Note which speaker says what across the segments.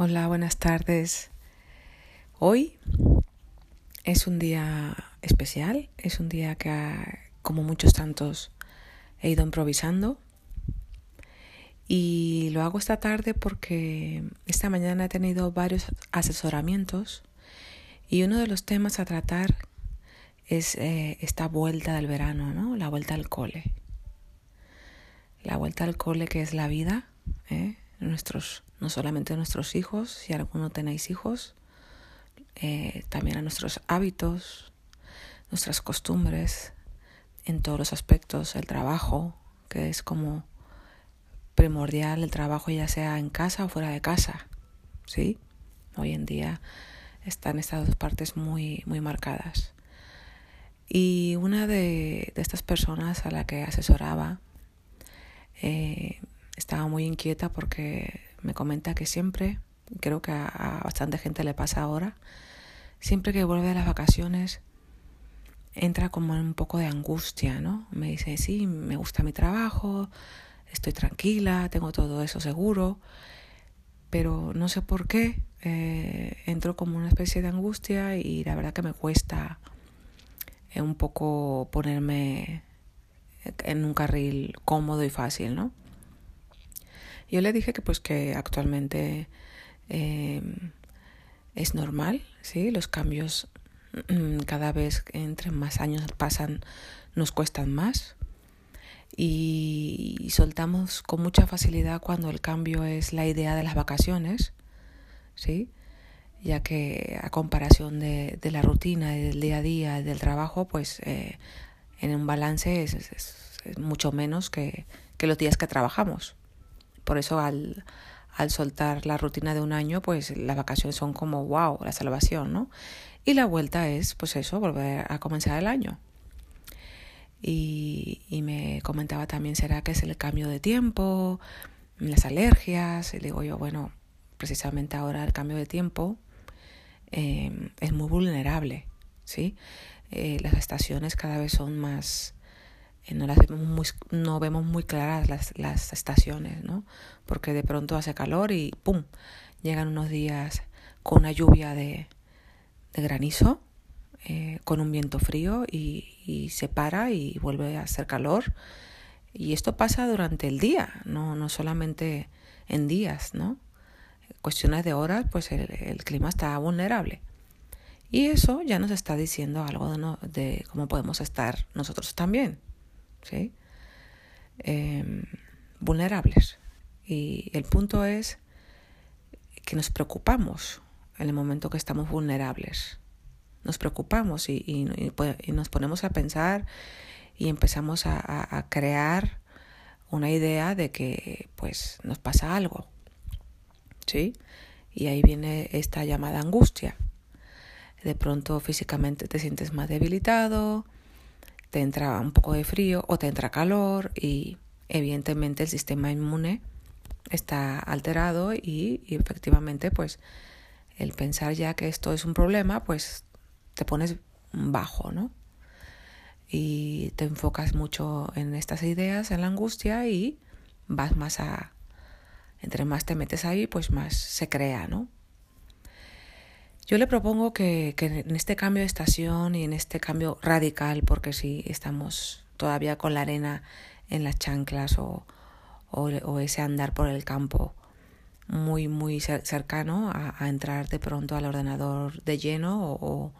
Speaker 1: Hola, buenas tardes. Hoy es un día especial, es un día que, como muchos tantos, he ido improvisando. Y lo hago esta tarde porque esta mañana he tenido varios asesoramientos y uno de los temas a tratar es eh, esta vuelta del verano, ¿no? La vuelta al cole. La vuelta al cole que es la vida, ¿eh? Nuestros, no solamente a nuestros hijos, si alguno tenéis hijos, eh, también a nuestros hábitos, nuestras costumbres, en todos los aspectos, el trabajo, que es como primordial el trabajo ya sea en casa o fuera de casa, ¿sí? Hoy en día están estas dos partes muy, muy marcadas. Y una de, de estas personas a la que asesoraba eh, estaba muy inquieta porque me comenta que siempre, creo que a, bastante gente le pasa ahora, siempre que vuelve de las vacaciones entra como en un poco de angustia, ¿no? Me dice, sí, me gusta mi trabajo, estoy tranquila, tengo todo eso seguro, pero no sé por qué eh, entro como una especie de angustia y la verdad que me cuesta eh, un poco ponerme en un carril cómodo y fácil, ¿no? Yo le dije que pues que actualmente eh, es normal, ¿sí? Los cambios mm, cada vez entre más años pasan nos cuestan más y, soltamos con mucha facilidad cuando el cambio es la idea de las vacaciones, ¿sí? ya que a comparación de, la rutina del día a día del trabajo, pues eh, en un balance es, es, es mucho menos que, que los días que trabajamos. Por eso al, al soltar la rutina de un año, pues las vacaciones son como wow, la salvación, ¿no? Y la vuelta es, pues eso, volver a comenzar el año. Y, y me comentaba también, ¿será que es el cambio de tiempo? Las alergias. Y digo yo, bueno, precisamente ahora el cambio de tiempo eh, es muy vulnerable, ¿sí? Eh, las estaciones cada vez son más no las vemos muy, no vemos muy claras las, las estaciones, ¿no? Porque de pronto hace calor y ¡pum! llegan unos días con una lluvia de, de granizo, eh, con un viento frío y, y, se para y vuelve a hacer calor. Y esto pasa durante el día, no, no solamente en días, ¿no? Cuestiones de horas, pues el, el clima está vulnerable. Y eso ya nos está diciendo algo de, no, de cómo podemos estar nosotros también. ¿Sí? Em, vulnerables. Y el punto es que nos preocupamos en el momento que estamos vulnerables. Nos preocupamos y, y, nos ponemos a pensar y empezamos a, a, a, crear una idea de que pues nos pasa algo. ¿Sí? Y ahí viene esta llamada angustia. De pronto físicamente te sientes más debilitado, te entra un poco de frío o te entra calor y evidentemente el sistema inmune está alterado y, efectivamente pues el pensar ya que esto es un problema pues te pones bajo, ¿no? Y te enfocas mucho en estas ideas, en la angustia y vas más a, entre más te metes ahí pues más se crea, ¿no? Yo le propongo que, que, en este cambio de estación y en este cambio radical, porque si estamos todavía con la arena en las chanclas o, o, ese andar por el campo muy, muy cercano a, entrar de pronto al ordenador de lleno o,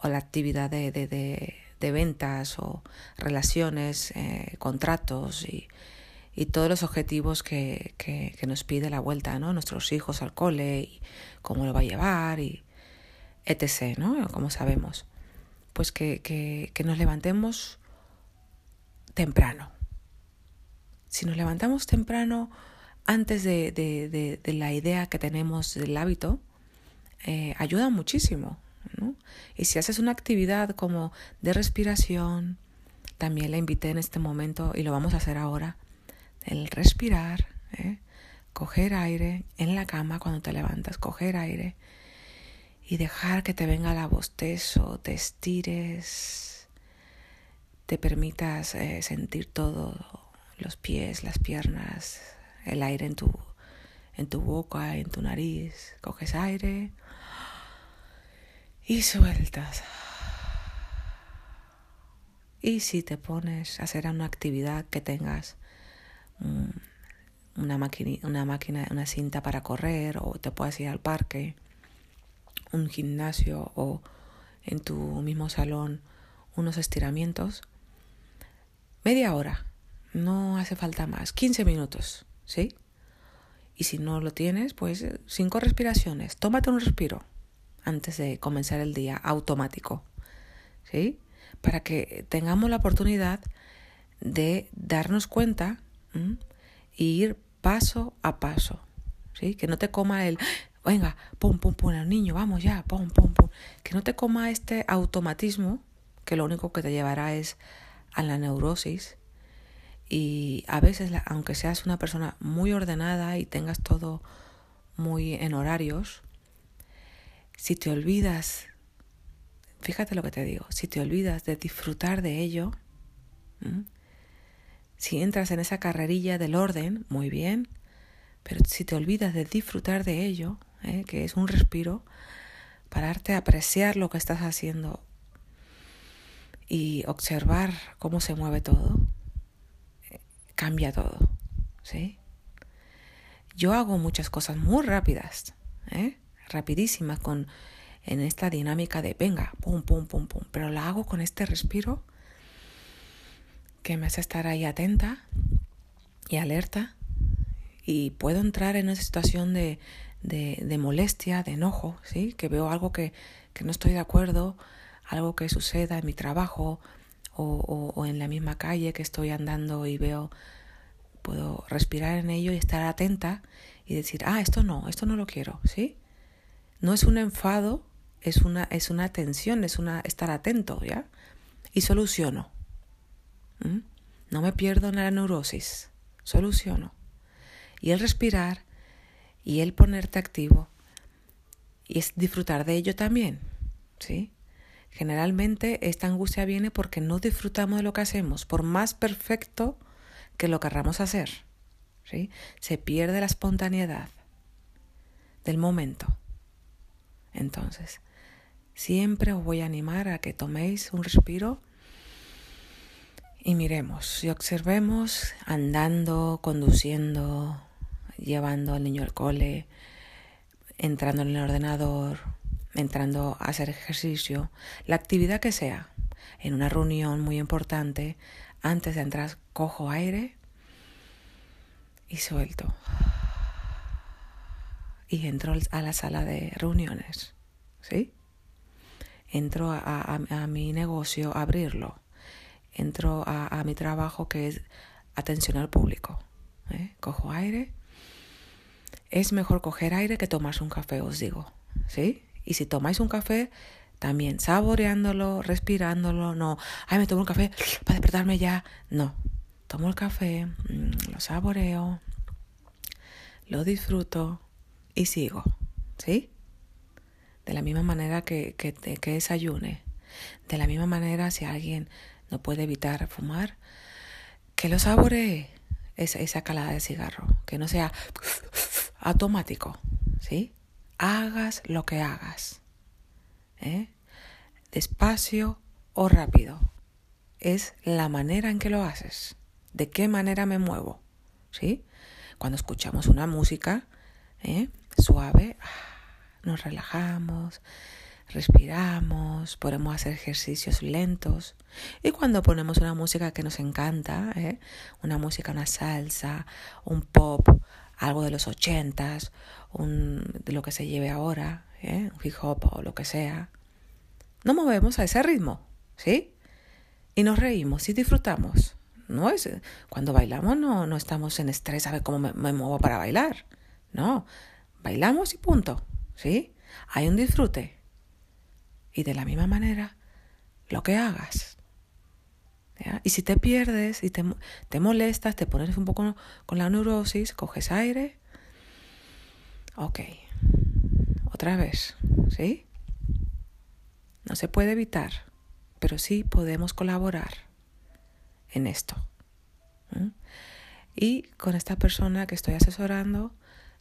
Speaker 1: o la actividad de, de, ventas o relaciones, eh, contratos y, y todos los objetivos que, que, que, nos pide la vuelta, ¿no? Nuestros hijos al cole y cómo lo va a llevar y, etc., ¿no? Como sabemos. Pues que, que, nos levantemos temprano. Si nos levantamos temprano, antes de, de, de, de, la idea que tenemos del hábito, eh, ayuda muchísimo. ¿no? Y si haces una actividad como de respiración, también la invité en este momento y lo vamos a hacer ahora, el respirar, ¿eh? coger aire en la cama cuando te levantas, coger aire y dejar que te venga la bostezo, te estires, te permitas eh, sentir todo, los pies, las piernas, el aire en tu, en tu boca, en tu nariz, coges aire y sueltas. Y si te pones a hacer una actividad que tengas mm, una, máquina, una máquina, una cinta para correr, o te puedes ir al parque, un gimnasio o en tu mismo salón unos estiramientos, media hora, no hace falta más, 15 minutos, ¿sí? Y si no lo tienes, pues cinco respiraciones, tómate un respiro antes de comenzar el día automático, ¿sí? para que tengamos la oportunidad de darnos cuenta y ir paso a paso. ¿sí? Que no te coma el, venga, pum, pum, pum, al niño, vamos ya, pum, pum, pum. Que no te coma este automatismo que lo único que te llevará es a la neurosis. Y a veces, aunque seas una persona muy ordenada y tengas todo muy en horarios, si te olvidas fíjate lo que te digo, si te olvidas de disfrutar de ello, si entras en esa carrerilla del orden, muy bien, pero si te olvidas de disfrutar de ello, ¿eh? que es un respiro, pararte a apreciar lo que estás haciendo y observar cómo se mueve todo, cambia todo, ¿sí? Yo hago muchas cosas muy rápidas, ¿eh? rapidísimas, con en esta dinámica de venga, pum, pum, pum, pum, pero la hago con este respiro que me hace estar ahí atenta y alerta y puedo entrar en una situación de, de, molestia, de enojo, ¿sí? que veo algo que, que, no estoy de acuerdo, algo que suceda en mi trabajo o, o, en la misma calle que estoy andando y veo, puedo respirar en ello y estar atenta y decir, ah, esto no, esto no lo quiero, ¿sí? No es un enfado, es una, es una atención, es una estar atento, ¿ya? Y soluciono. ¿Mm? No me pierdo en la neurosis, soluciono. Y el respirar y el ponerte activo y es disfrutar de ello también, ¿sí? Generalmente esta angustia viene porque no disfrutamos de lo que hacemos, por más perfecto que lo querramos hacer, ¿sí? Se pierde la espontaneidad del momento. Entonces, Siempre os voy a animar a que toméis un respiro y miremos y observemos andando, conduciendo, llevando al niño al cole, entrando en el ordenador, entrando a hacer ejercicio, la actividad que sea, en una reunión muy importante, antes de entrar cojo aire y suelto. Y entro a la sala de reuniones, ¿sí? entro a, mi negocio a abrirlo, entro a, mi trabajo que es atención al público. ¿eh? Cojo aire. Es mejor coger aire que tomarse un café, os digo. ¿Sí? Y si tomáis un café, también saboreándolo, respirándolo, no, ay, me tomo un café para despertarme ya. No, tomo el café, mm, lo saboreo, lo disfruto y sigo. ¿Sí? de la misma manera que, que, que desayune, de la misma manera si alguien no puede evitar fumar, que lo saboree esa, esa calada de cigarro, que no sea automático, ¿sí? Hagas lo que hagas, ¿eh? despacio o rápido, es la manera en que lo haces, de qué manera me muevo, ¿sí? Cuando escuchamos una música ¿eh? suave, nos relajamos, respiramos, podemos hacer ejercicios lentos. Y cuando ponemos una música que nos encanta, ¿eh? una música, una salsa, un pop, algo de los ochentas, un, de lo que se lleve ahora, ¿eh? un hip hop o lo que sea, nos movemos a ese ritmo, ¿sí? Y nos reímos y disfrutamos. No es, cuando bailamos no, no estamos en estrés a ver cómo me, me muevo para bailar. No, bailamos y punto. ¿sí? Hay un disfrute. Y de la misma manera, lo que hagas. Y si te pierdes y te, te molestas, te pones un poco con la neurosis, coges aire. Ok. Otra vez, ¿sí? No se puede evitar, pero sí podemos colaborar en esto. Y con esta persona que estoy asesorando,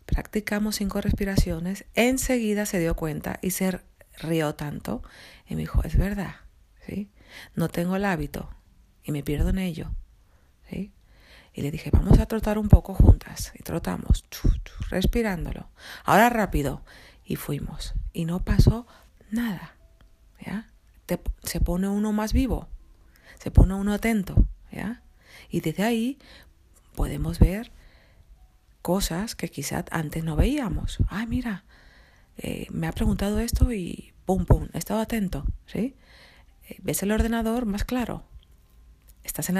Speaker 1: Practicamos cinco respiraciones. Enseguida se dio cuenta y se rió tanto. Y me dijo, es verdad, ¿sí? No tengo el hábito y me pierdo en ello, ¿sí? Y le dije, vamos a trotar un poco juntas. Y trotamos, respirándolo. Ahora rápido. Y fuimos. Y no pasó nada, ¿ya? se pone uno más vivo, se pone uno atento, ¿ya? Y desde ahí podemos ver cosas que quizás antes no veíamos. Ah, mira, eh, me ha preguntado esto y pum, pum, he estado atento, ¿sí? Eh, ves el ordenador más claro. Estás en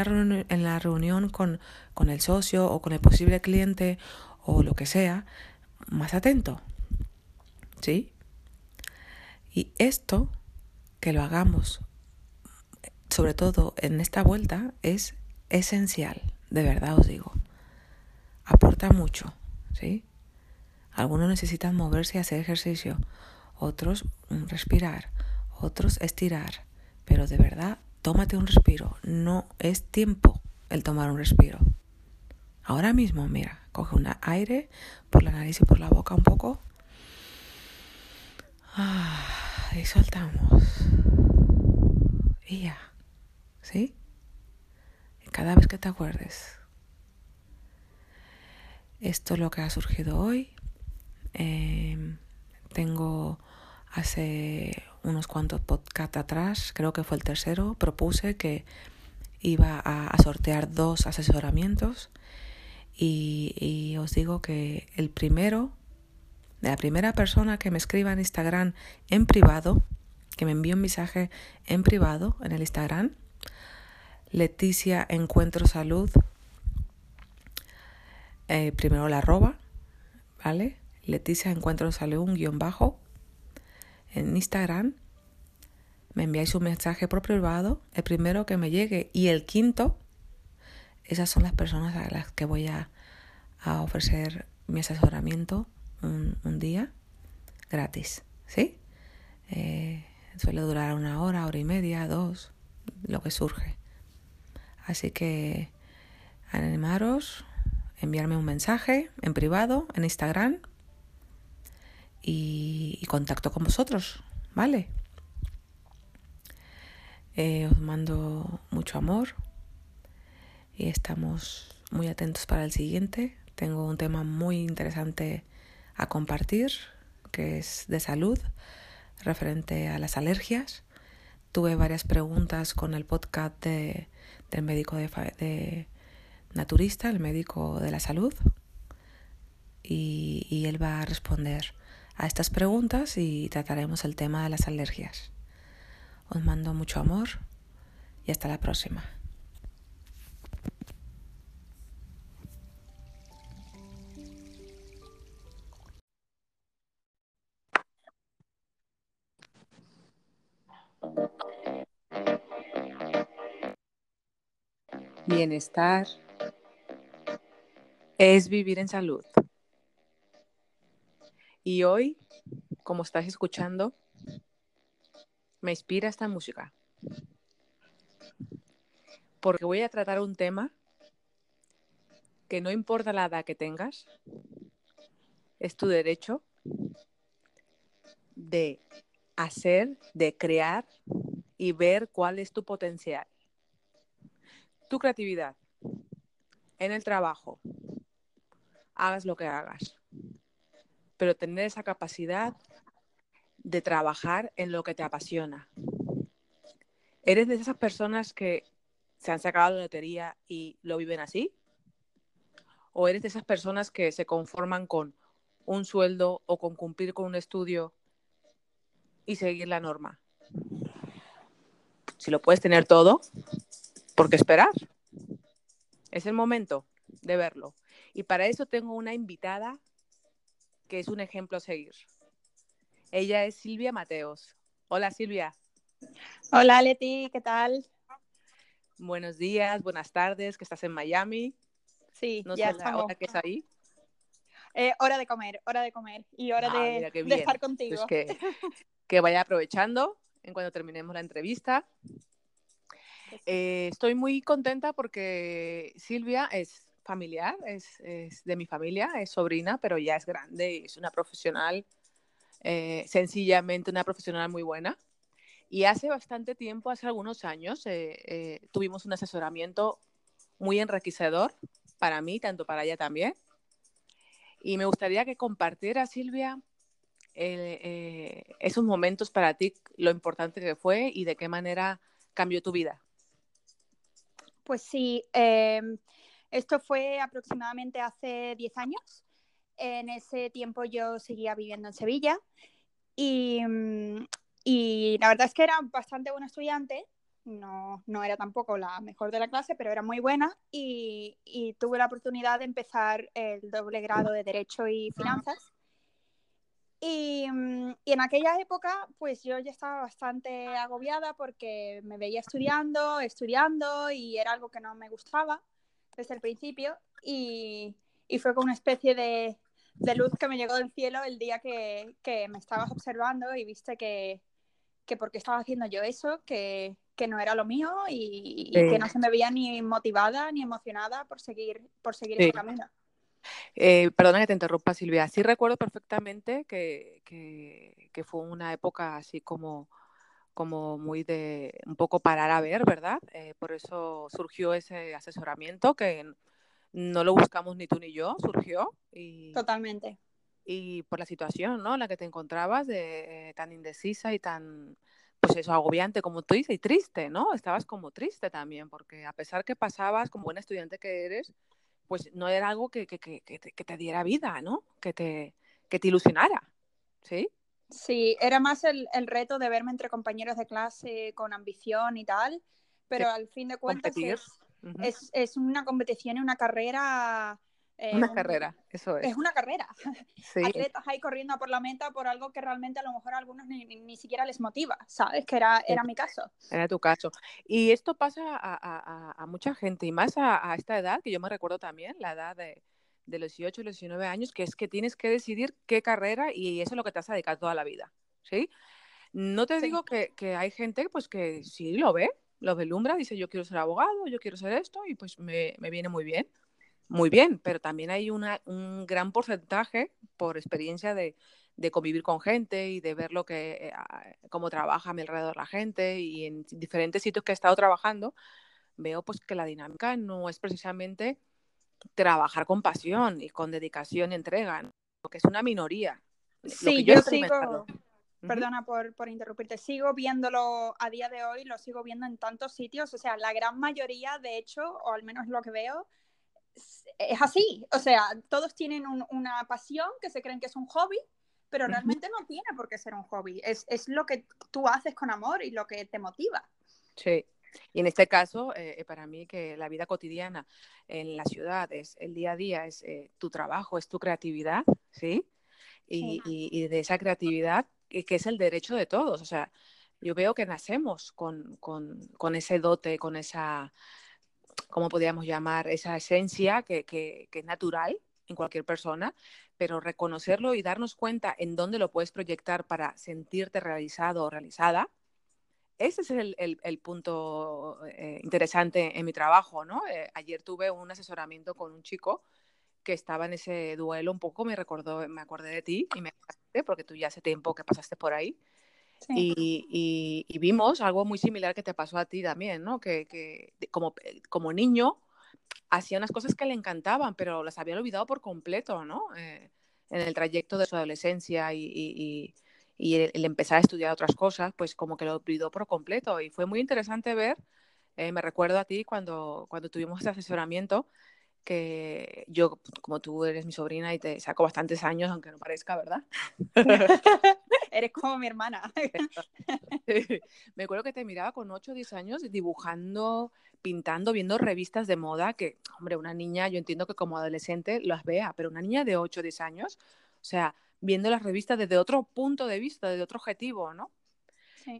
Speaker 1: la, reunión con, con el socio o con el posible cliente o lo que sea, más atento, ¿sí? Y esto, que lo hagamos, sobre todo en esta vuelta, es esencial, de verdad os digo. Aporta mucho, ¿sí? Algunos necesitan moverse y hacer ejercicio, otros mm, respirar, otros estirar, pero de verdad, tómate un respiro. No es tiempo el tomar un respiro. Ahora mismo, mira, coge un aire por la nariz y por la boca un poco. Ah, y soltamos. Y ya. ¿Sí? cada vez que te acuerdes. Esto es lo que ha surgido hoy. Em, tengo hace unos cuantos podcasts atrás, creo que fue el tercero, propuse que iba a, sortear dos asesoramientos y, y, os digo que el primero, la primera persona que me escriba en Instagram en privado, que me envíe un mensaje en privado en el Instagram, Leticia Encuentro Salud. Eh, primero la arroba, ¿vale? Leticia Encuentro Salud, un guion bajo. En Instagram me enviáis un mensaje por privado, el primero que me llegue y el quinto, esas son las personas a las que voy a, ofrecer mi asesoramiento un, día gratis, ¿sí? Eh, suele durar una hora, hora y media, dos, lo que surge. Así que animaros, enviarme un mensaje en privado, en Instagram y, contacto con vosotros, ¿vale? Eh, os mando mucho amor y estamos muy atentos para el siguiente. Tengo un tema muy interesante a compartir que es de salud referente a las alergias. Tuve varias preguntas con el podcast de del médico de, naturista, el médico de la salud, y él va a responder a estas preguntas y trataremos el tema de las alergias. Os mando mucho amor y hasta la próxima. Bienestar es vivir en salud. Y hoy, como estás escuchando, me inspira esta música. Porque voy a tratar un tema que no importa la edad que tengas, es tu derecho de hacer, de crear y ver cuál es tu potencial. Tu creatividad en el trabajo, hagas lo que hagas, pero tener esa capacidad de trabajar en lo que te apasiona. ¿Eres de esas personas que se han sacado la lotería y lo viven así? ¿O eres de esas personas que se conforman con un sueldo o con cumplir con un estudio y seguir la norma? Si lo puedes tener todo, ¿Por qué esperar? Es el momento de verlo. Y para eso tengo una invitada que es un ejemplo a seguir. Ella es Silvia Mateos. Hola Silvia.
Speaker 2: Hola Leti, ¿qué tal?
Speaker 1: Buenos días, buenas tardes, que estás en Miami.
Speaker 2: Sí,
Speaker 1: no ya sé la hora que es ahí.
Speaker 2: Eh, hora de comer, hora de comer y hora ah, de, estar contigo.
Speaker 1: Pues que, que vaya aprovechando en cuando terminemos la entrevista. Eh, estoy muy contenta porque Silvia es
Speaker 3: familiar, es, de mi familia, es sobrina, pero ya es grande y es una profesional, eh, sencillamente una profesional muy buena. Y hace bastante tiempo, hace algunos años, eh, eh, tuvimos un asesoramiento muy enriquecedor para mí, tanto para ella también. Y me gustaría que compartiera, Silvia, esos momentos para ti, lo importante que fue y de qué manera cambió tu vida.
Speaker 2: Pues sí, em, esto fue aproximadamente hace 10 años. En ese tiempo yo seguía viviendo en Sevilla y, mm, y la verdad es que era bastante buena estudiante. No, no, era tampoco la mejor de la clase, pero era muy buena y, y tuve la oportunidad de empezar el doble grado de Derecho y Finanzas. Mm, y, en aquella época, pues yo ya estaba bastante agobiada porque me veía estudiando, estudiando y era algo que no me gustaba desde el principio. Y, fue con una especie de, luz que me llegó del cielo el día que, me estabas observando y viste que, que porque estaba haciendo yo eso, que, no era lo mío y, que no se me veía ni motivada ni emocionada por seguir, por seguir ese camino.
Speaker 3: Eh, perdona que te interrumpa, Silvia. Sí recuerdo perfectamente que, que, fue una época así como, como muy de un poco parar a ver, ¿verdad? Eh, por eso surgió ese asesoramiento que no lo buscamos ni tú ni yo, surgió. Y,
Speaker 2: Totalmente.
Speaker 3: Y por la situación, ¿no? En la que te encontrabas, de, eh, tan indecisa y tan, pues eso, agobiante como tú dices, y triste, ¿no? Estabas como triste también, porque a pesar que pasabas como buena estudiante que eres, pues no era algo que, te, diera vida, ¿no? Que te, te ilusionara, ¿sí?
Speaker 2: Sí, era más el, reto de verme entre compañeros de clase con ambición y tal, pero al fin de cuentas es, es, una competición y una carrera
Speaker 3: eh, una carrera, eso es.
Speaker 2: Es una carrera. Sí. Atletas ahí corriendo por la meta por algo que realmente a lo mejor a algunos ni, siquiera les motiva, ¿sabes? Que era, era mi caso.
Speaker 3: Era tu caso. Y esto pasa a, mucha gente, y más a, esta edad, que yo me recuerdo también, la edad de, de los 18 y los 19 años, que es que tienes que decidir qué carrera y eso es lo que te has dedicado toda la vida, ¿sí? No te digo que, que, hay gente pues que sí lo ve, lo vislumbra, dice yo quiero ser abogado, yo quiero ser esto y pues me, me viene muy bien muy bien, pero también hay una, un gran porcentaje por experiencia de, convivir con gente y de ver lo que, eh, cómo trabaja a mi alrededor la gente y en diferentes sitios que he estado trabajando, veo pues que la dinámica no es precisamente trabajar con pasión y con dedicación y entrega, porque es una minoría.
Speaker 2: Sí, yo, sigo, perdona por, por, interrumpirte, sigo viéndolo a día de hoy, lo sigo viendo en tantos sitios, o sea, la gran mayoría, de hecho, o al menos lo que veo, es así, o sea, todos tienen una pasión que se creen que es un hobby, pero realmente no tiene por qué ser un hobby, es, lo que tú haces con amor y lo que te motiva.
Speaker 3: Sí, y en este caso, eh, para mí que la vida cotidiana en la ciudad es el día a día, es eh, tu trabajo, es tu creatividad, ¿sí? Y, de esa creatividad, que es el derecho de todos, o sea, yo veo que nacemos con, con ese dote, con esa ¿cómo podríamos llamar? Esa esencia que, que, es natural en cualquier persona, pero reconocerlo y darnos cuenta en dónde lo puedes proyectar para sentirte realizado o realizada, ese es el, el, punto eh, interesante en mi trabajo, ¿no? Eh, ayer tuve un asesoramiento con un chico que estaba en ese duelo un poco, me recordó, me acordé de ti y me porque tú ya hace tiempo que pasaste por ahí. Y, vimos algo muy similar que te pasó a ti también, ¿no? Que, como, eh, como niño hacía unas cosas que le encantaban, pero las había olvidado por completo, ¿no? Eh, en el trayecto de su adolescencia y, el, empezar a estudiar otras cosas, pues como que lo olvidó por completo. Y fue muy interesante ver, eh, me recuerdo a ti cuando, cuando tuvimos ese asesoramiento, que yo, como tú eres mi sobrina y te saco bastantes años, aunque no parezca, ¿verdad?
Speaker 2: eres como mi hermana.
Speaker 3: Me acuerdo que te miraba con 8 o 10 años dibujando, pintando, viendo revistas de moda, que, hombre, una niña, yo entiendo que como adolescente las vea, pero una niña de 8 o 10 años, o sea, viendo las revistas desde otro punto de vista, desde otro objetivo, ¿no?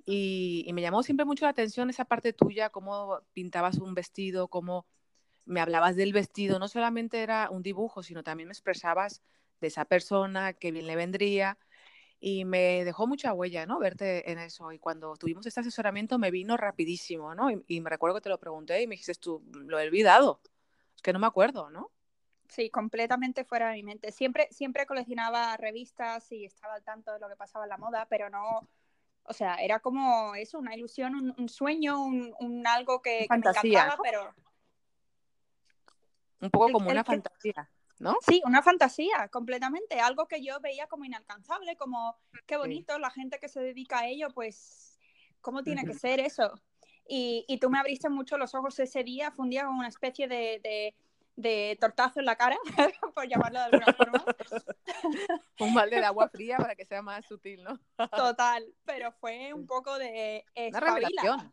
Speaker 3: Y, y, me llamó siempre mucho la atención esa parte tuya, cómo pintabas un vestido, cómo me hablabas del vestido, no solamente era un dibujo, sino también me expresabas de esa persona, que bien le vendría, y me dejó mucha huella, ¿no? Verte en eso. Y cuando tuvimos este asesoramiento me vino rapidísimo, ¿no? Y, me recuerdo que te lo pregunté y me dijiste tú, lo he olvidado, es que no me acuerdo, ¿no?
Speaker 2: Sí, completamente fuera de mi mente. Siempre, siempre coleccionaba revistas y estaba al tanto de lo que pasaba en la moda, pero no, o sea, era como eso, una ilusión, un, sueño, un, algo que, fantasía, me encantaba, pero...
Speaker 3: Un poco como una fantasía, ¿no?
Speaker 2: Sí, una fantasía, completamente. Algo que yo veía como inalcanzable, como qué bonito la gente que se dedica a ello, pues, ¿cómo tiene que ser eso? Y, y, tú me abriste mucho los ojos ese día, fue un día como una especie de de tortazo en la cara, por llamarlo de alguna forma.
Speaker 3: un balde de agua fría para que sea más sutil, ¿no?
Speaker 2: Total, pero fue un poco de
Speaker 3: Una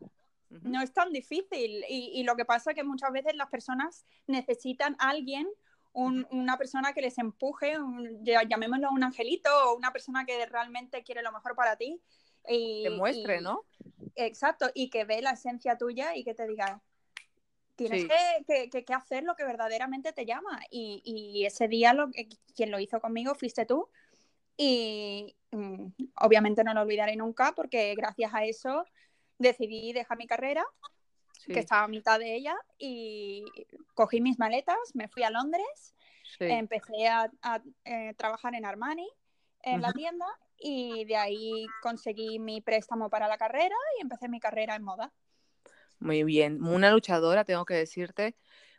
Speaker 2: No es tan difícil y, y, lo que pasa es que muchas veces las personas necesitan a alguien, un, una persona que les empuje, un, llamémoslo un angelito o una persona que realmente quiere lo mejor para ti. Y,
Speaker 3: que muestre, ¿no?
Speaker 2: Exacto, y que ve la esencia tuya y que te diga, tienes que, hacer lo que verdaderamente te llama. Y, ese día lo, quien lo hizo conmigo fuiste tú. Y mm, obviamente no lo olvidaré nunca porque gracias a eso decidí dejar mi carrera, que estaba a mitad de ella, y cogí mis maletas, me fui a Londres, empecé a, eh, trabajar en Armani, en la tienda, y de ahí conseguí mi préstamo para la carrera y empecé mi carrera en moda.
Speaker 3: Muy bien, una luchadora, tengo que decirte,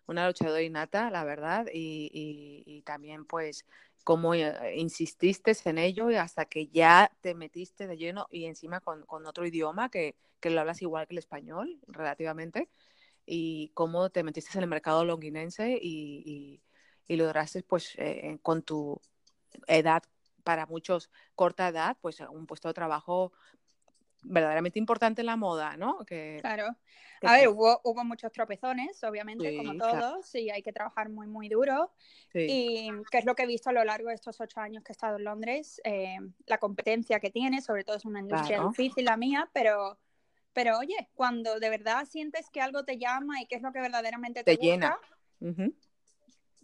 Speaker 3: una luchadora innata, la verdad, y, también pues cómo eh, insististe en ello y hasta que ya te metiste de lleno y encima con, otro idioma que, lo hablas igual que el español relativamente, y cómo te metiste en el mercado londinense y, y, lograste pues eh, con tu edad, para muchos corta edad, pues un puesto de trabajo verdaderamente importante en la moda, ¿no?
Speaker 2: Que, claro. A ver, hubo, hubo muchos tropezones, obviamente, como todos, y hay que trabajar muy, muy duro. Y qué es lo que he visto a lo largo de estos ocho años que he estado en Londres, eh, la competencia que tiene, sobre todo es una industria difícil la mía, pero, pero oye, cuando de verdad sientes que algo te llama y que es lo que verdaderamente te, llena.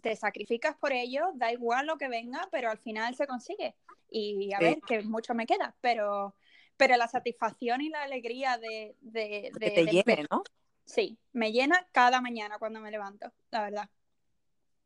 Speaker 2: Te sacrificas por ello, da igual lo que venga, pero al final se consigue. Y a ver, que mucho me queda, pero pero la satisfacción y la alegría de... de,
Speaker 3: que te llene, ¿no?
Speaker 2: Sí, me llena cada mañana cuando me levanto, la verdad.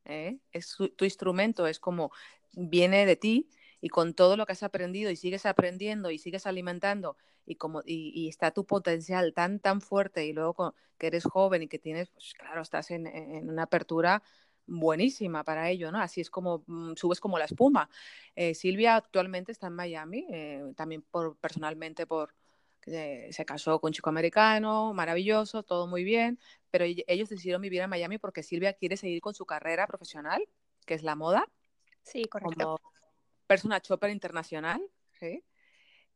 Speaker 3: ¿Eh? Es tu instrumento, es como viene de ti y con todo lo que has aprendido y sigues aprendiendo y sigues alimentando y como y, está tu potencial tan tan fuerte y luego que eres joven y que tienes pues claro estás en, en una apertura buenísima para ello, ¿no? Así es como mm, subes como la espuma. Eh, Silvia actualmente está en Miami, eh, también por, personalmente por se casó con un chico americano, maravilloso, todo muy bien, pero ellos decidieron vivir en Miami porque Silvia quiere seguir con su carrera profesional, que es la moda.
Speaker 2: Sí, correcto.
Speaker 3: Como persona chopper internacional, ¿sí?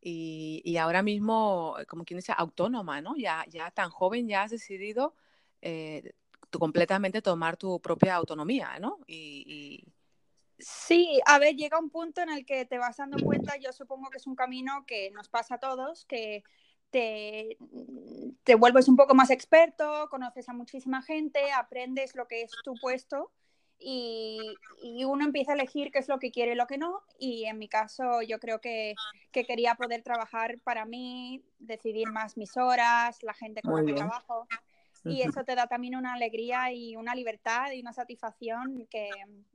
Speaker 3: Y, ahora mismo, como quien dice, autónoma, ¿no? Ya, ya tan joven, ya has decidido eh, completamente tomar tu propia autonomía, ¿no? Y,
Speaker 2: Sí, a ver, llega un punto en el que te vas dando cuenta, yo supongo que es un camino que nos pasa a todos, que te, te vuelves un poco más experto, conoces a muchísima gente, aprendes lo que es tu puesto y, uno empieza a elegir qué es lo que quiere y lo que no. Y en mi caso yo creo que, que quería poder trabajar para mí, decidir más mis horas, la gente con la que trabajo y eso te da también una alegría y una libertad y una satisfacción que,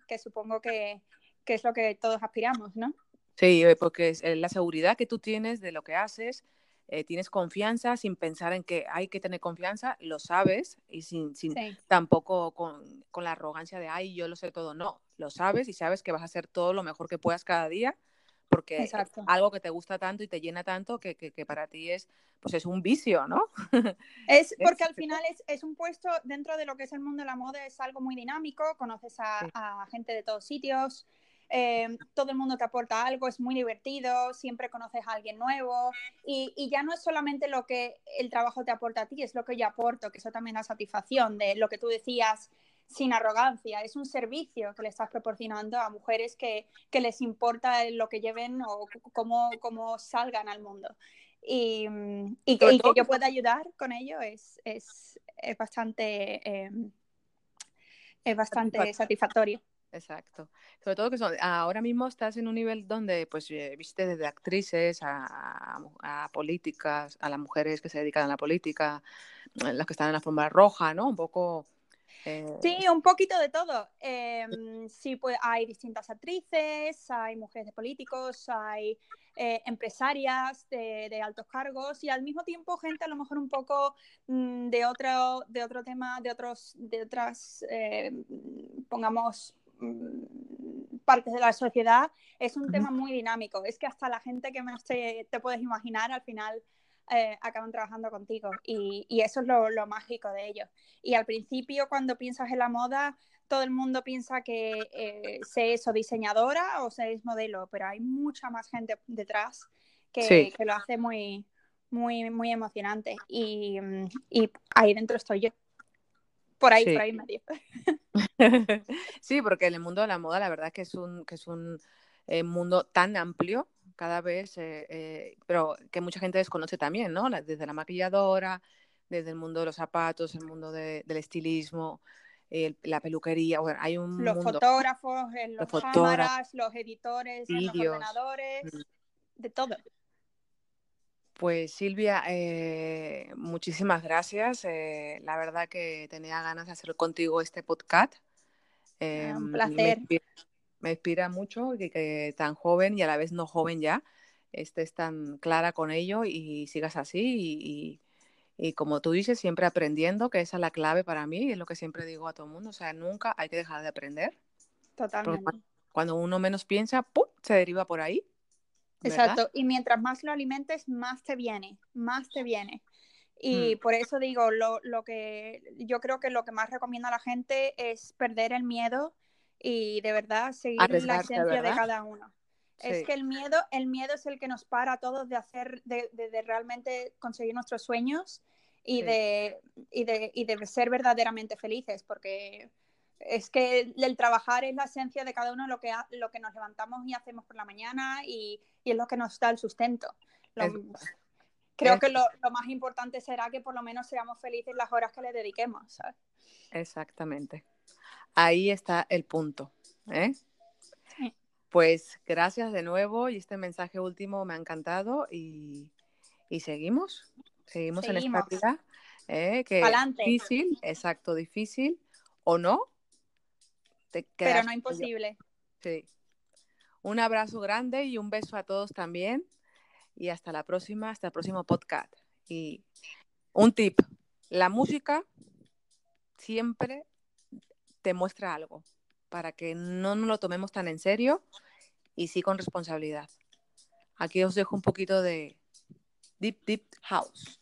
Speaker 2: que supongo que, que, es lo que todos aspiramos, ¿no?
Speaker 3: Sí, eh, porque es eh, la seguridad que tú tienes de lo que haces, eh, tienes confianza sin pensar en que hay que tener confianza, lo sabes y sin, sin tampoco con, con, la arrogancia de, ay, yo lo sé todo, no, lo sabes y sabes que vas a hacer todo lo mejor que puedas cada día porque es algo que te gusta tanto y te llena tanto que, que, para ti es, pues es un vicio, ¿no?
Speaker 2: Es porque al final es, es, un puesto dentro de lo que es el mundo de la moda, es algo muy dinámico, conoces a, gente de todos sitios, eh, todo el mundo te aporta algo, es muy divertido, siempre conoces a alguien nuevo y, y, ya no es solamente lo que el trabajo te aporta a ti, es lo que yo aporto, que eso también da satisfacción de lo que tú decías sin arrogancia, es un servicio que le estás proporcionando a mujeres que, les importa lo que lleven o cómo, cómo salgan al mundo. Y, y, que, yo pueda ayudar con ello es, es, es bastante, em, es bastante satisfactorio.
Speaker 3: Exacto. Sobre todo que ahora mismo estás en un nivel donde, pues, eh, viste desde actrices a, a, políticas, a las mujeres que se dedican a la política, las que están en la forma roja, ¿no? Un poco
Speaker 2: Sí, un poquito de todo. Em, sí, pues hay distintas actrices, hay mujeres de políticos, hay eh, empresarias de, altos cargos y al mismo tiempo gente a lo mejor un poco mm, de otro, de otro tema, de otros, de otras, eh, pongamos mm, partes de la sociedad. Es un tema muy dinámico. Es que hasta la gente que menos te, te puedes imaginar al final eh, acaban trabajando contigo y, eso es lo, mágico de ellos. Y al principio cuando piensas en la moda, todo el mundo piensa que eh, se es o diseñadora o se es modelo, pero hay mucha más gente detrás que, lo hace muy, muy, muy emocionante. Y, ahí dentro estoy yo. Por ahí, por ahí medio.
Speaker 3: sí, porque en el mundo de la moda la verdad es que es un, que es un eh, mundo tan amplio cada vez, eh, eh, pero que mucha gente desconoce también, ¿no? Desde la maquilladora, desde el mundo de los zapatos, el mundo del estilismo, la peluquería, bueno, hay un
Speaker 2: Los fotógrafos, los, cámaras, los editores, los ordenadores, mm. de todo.
Speaker 3: Pues Silvia, eh, muchísimas gracias. la verdad que tenía ganas de hacer contigo este podcast.
Speaker 2: Ah, un placer
Speaker 3: me inspira mucho que, tan joven y a la vez no joven ya estés tan clara con ello y sigas así y, como tú dices, siempre aprendiendo, que esa es la clave para mí, es lo que siempre digo a todo el mundo, o sea, nunca hay que dejar de aprender.
Speaker 2: Totalmente.
Speaker 3: Cuando uno menos piensa, ¡pum!, se deriva por ahí.
Speaker 2: Exacto, y mientras más lo alimentes, más te viene, más te viene. Y mm. por eso digo, lo, lo, que yo creo que lo que más recomiendo a la gente es perder el miedo y de verdad seguir la esencia de cada uno. Es que el miedo, el miedo es el que nos para a todos de hacer, de, de, realmente conseguir nuestros sueños y, de, y, de, y de ser verdaderamente felices, porque es que el, trabajar es la esencia de cada uno, lo que, lo que nos levantamos y hacemos por la mañana y, y es lo que nos da el sustento. creo que lo, lo, más importante será que por lo menos seamos felices las horas que le dediquemos.
Speaker 3: Exactamente. Ahí está el punto. ¿eh? Pues gracias de nuevo y este mensaje último me ha encantado y, seguimos, seguimos, en esta vida. ¿eh? Que difícil, exacto, difícil o no.
Speaker 2: Pero no imposible.
Speaker 3: Sí. Un abrazo grande y un beso a todos también. Y hasta la próxima, hasta el próximo podcast. Y un tip, la música siempre te muestra algo, para que no nos lo tomemos tan en serio y sí con responsabilidad. Aquí os dejo un poquito de Deep Deep House.